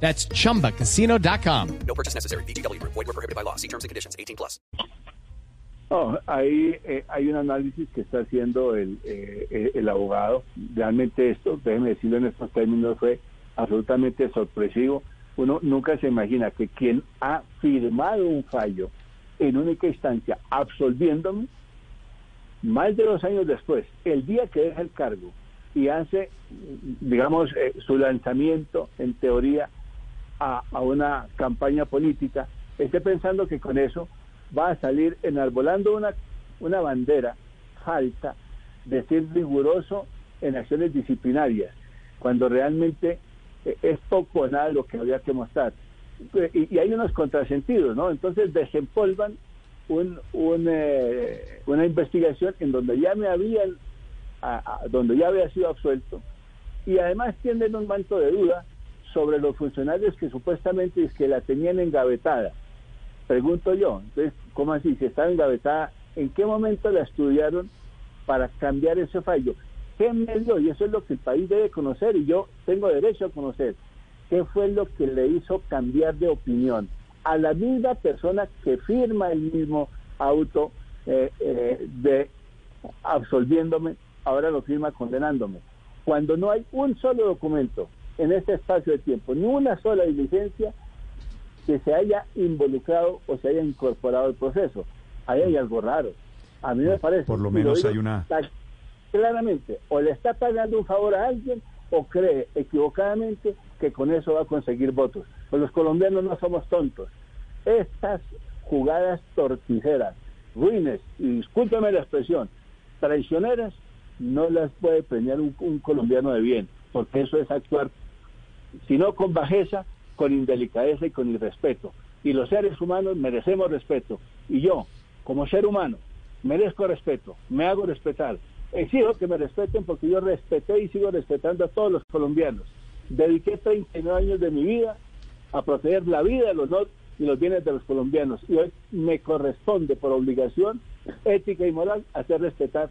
That's chumbacasino.com. No purchase necessary. BGW. Void were prohibited by law. See terms and conditions. 18 plus. No, ahí eh, hay un análisis que está haciendo el, eh, el abogado. Realmente esto, déjeme decirlo en estos términos, fue absolutamente sorpresivo. Uno nunca se imagina que quien ha firmado un fallo en única instancia absolviéndome, más de dos años después, el día que deja el cargo y hace, digamos, eh, su lanzamiento en teoría a, una campaña política, esté pensando que con eso va a salir enarbolando una, una bandera falta de ser riguroso en acciones disciplinarias, cuando realmente eh, es poco o nada lo que habría que mostrar. Y, y hay unos contrasentidos, ¿no? Entonces desempolvan un, un, eh, una investigación en donde ya me habían, donde ya había sido absuelto, y además tienen un manto de duda sobre los funcionarios que supuestamente es que la tenían engavetada. Pregunto yo, entonces, ¿cómo así? Si estaba engavetada, ¿en qué momento la estudiaron para cambiar ese fallo? ¿Qué medio? Y eso es lo que el país debe conocer y yo tengo derecho a conocer. ¿Qué fue lo que le hizo cambiar de opinión? A la misma persona que firma el mismo auto eh, eh, de absolviéndome, ahora lo firma condenándome. Cuando no hay un solo documento en este espacio de tiempo, ni una sola diligencia que se haya involucrado o se haya incorporado al proceso. Ahí hay algo raro. A mí me parece. Por lo menos lo hay una. Claramente, o le está pagando un favor a alguien o cree equivocadamente que con eso va a conseguir votos. Pues los colombianos no somos tontos. Estas jugadas torticeras, ruines, y discúlpeme la expresión, traicioneras, no las puede premiar un, un colombiano de bien, porque eso es actuar, si no con bajeza, con indelicadeza y con irrespeto. Y los seres humanos merecemos respeto. Y yo, como ser humano, merezco respeto, me hago respetar. Exijo que me respeten porque yo respeté y sigo respetando a todos los colombianos. Dediqué 39 años de mi vida a proteger la vida, el honor y los bienes de los colombianos. Y hoy me corresponde por obligación ética y moral hacer respetar